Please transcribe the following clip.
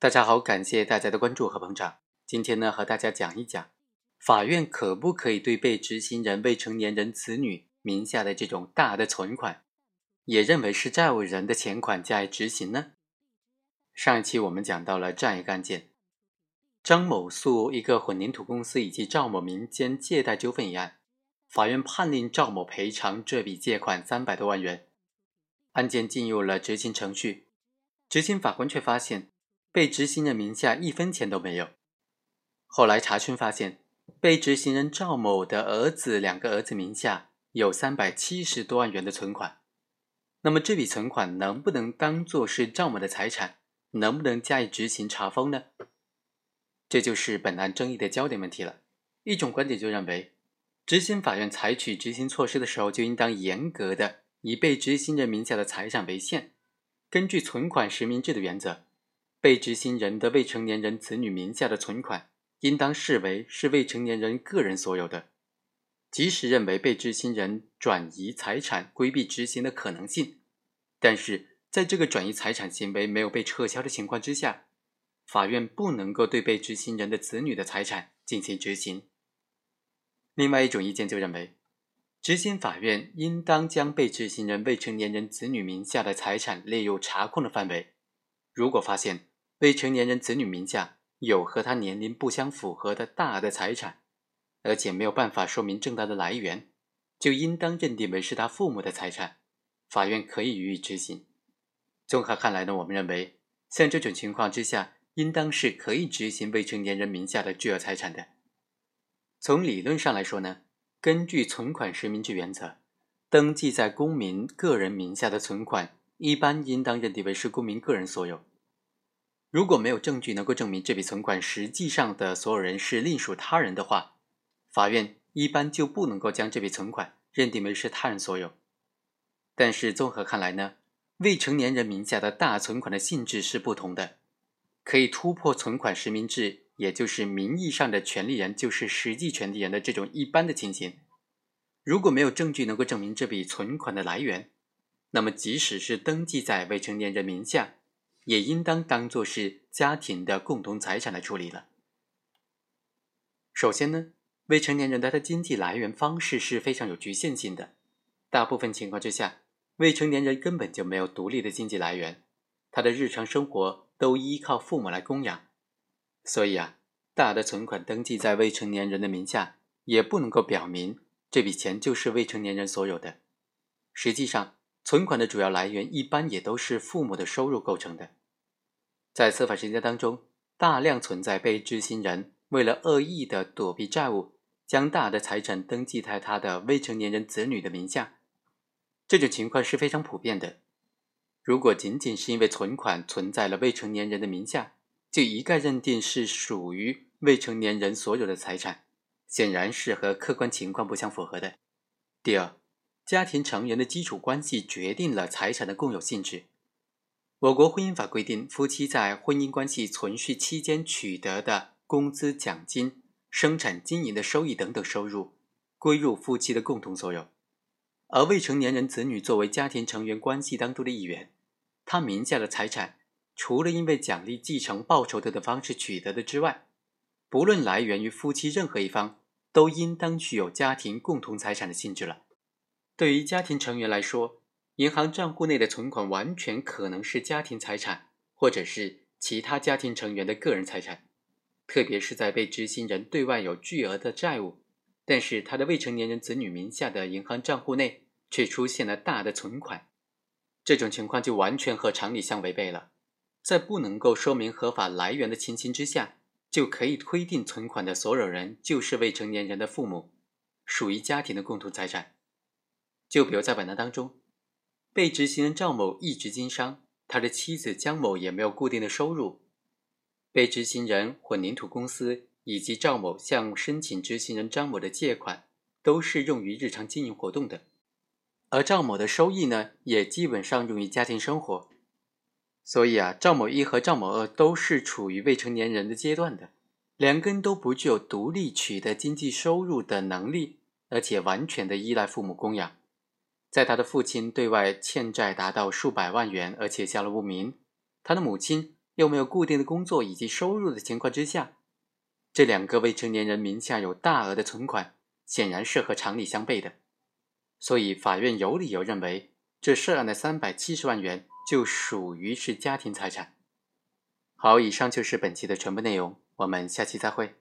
大家好，感谢大家的关注和捧场。今天呢，和大家讲一讲，法院可不可以对被执行人未成年人子女名下的这种大的存款，也认为是债务人的钱款加以执行呢？上一期我们讲到了这样一个案件：张某诉一个混凝土公司以及赵某民间借贷纠纷一案，法院判令赵某赔偿这笔借款三百多万元。案件进入了执行程序，执行法官却发现被执行人名下一分钱都没有。后来查询发现，被执行人赵某的儿子两个儿子名下有三百七十多万元的存款。那么这笔存款能不能当做是赵某的财产？能不能加以执行查封呢？这就是本案争议的焦点问题了。一种观点就认为，执行法院采取执行措施的时候，就应当严格的。以被执行人名下的财产为限，根据存款实名制的原则，被执行人的未成年人子女名下的存款，应当视为是未成年人个人所有的。即使认为被执行人转移财产规避执行的可能性，但是在这个转移财产行为没有被撤销的情况之下，法院不能够对被执行人的子女的财产进行执行。另外一种意见就认为。执行法院应当将被执行人未成年人子女名下的财产列入查控的范围。如果发现未成年人子女名下有和他年龄不相符合的大的财产，而且没有办法说明正当的来源，就应当认定为是他父母的财产，法院可以予以执行。综合看来呢，我们认为像这种情况之下，应当是可以执行未成年人名下的巨额财产的。从理论上来说呢。根据存款实名制原则，登记在公民个人名下的存款，一般应当认定为是公民个人所有。如果没有证据能够证明这笔存款实际上的所有人是另属他人的话，法院一般就不能够将这笔存款认定为是他人所有。但是综合看来呢，未成年人名下的大存款的性质是不同的，可以突破存款实名制。也就是名义上的权利人就是实际权利人的这种一般的情形，如果没有证据能够证明这笔存款的来源，那么即使是登记在未成年人名下，也应当当做是家庭的共同财产来处理了。首先呢，未成年人的经济来源方式是非常有局限性的，大部分情况之下，未成年人根本就没有独立的经济来源，他的日常生活都依靠父母来供养。所以啊，大的存款登记在未成年人的名下，也不能够表明这笔钱就是未成年人所有的。实际上，存款的主要来源一般也都是父母的收入构成的。在司法实践当中，大量存在被执行人为了恶意的躲避债务，将大的财产登记在他的未成年人子女的名下，这种情况是非常普遍的。如果仅仅是因为存款存在了未成年人的名下，就一概认定是属于未成年人所有的财产，显然是和客观情况不相符合的。第二，家庭成员的基础关系决定了财产的共有性质。我国婚姻法规定，夫妻在婚姻关系存续期间取得的工资、奖金、生产经营的收益等等收入，归入夫妻的共同所有。而未成年人子女作为家庭成员关系当中的一员，他名下的财产。除了因为奖励、继承、报酬等的方式取得的之外，不论来源于夫妻任何一方，都应当具有家庭共同财产的性质了。对于家庭成员来说，银行账户内的存款完全可能是家庭财产，或者是其他家庭成员的个人财产。特别是在被执行人对外有巨额的债务，但是他的未成年人子女名下的银行账户内却出现了大的存款，这种情况就完全和常理相违背了。在不能够说明合法来源的情形之下，就可以推定存款的所有人就是未成年人的父母，属于家庭的共同财产。就比如在本案当中，被执行人赵某一直经商，他的妻子江某也没有固定的收入，被执行人混凝土公司以及赵某向申请执行人张某的借款，都是用于日常经营活动的，而赵某的收益呢，也基本上用于家庭生活。所以啊，赵某一和赵某二都是处于未成年人的阶段的，两个人都不具有独立取得经济收入的能力，而且完全的依赖父母供养。在他的父亲对外欠债达到数百万元，而且下落不明，他的母亲又没有固定的工作以及收入的情况之下，这两个未成年人名下有大额的存款，显然是和常理相悖的。所以，法院有理由认为，这涉案的三百七十万元就属于是家庭财产。好，以上就是本期的全部内容，我们下期再会。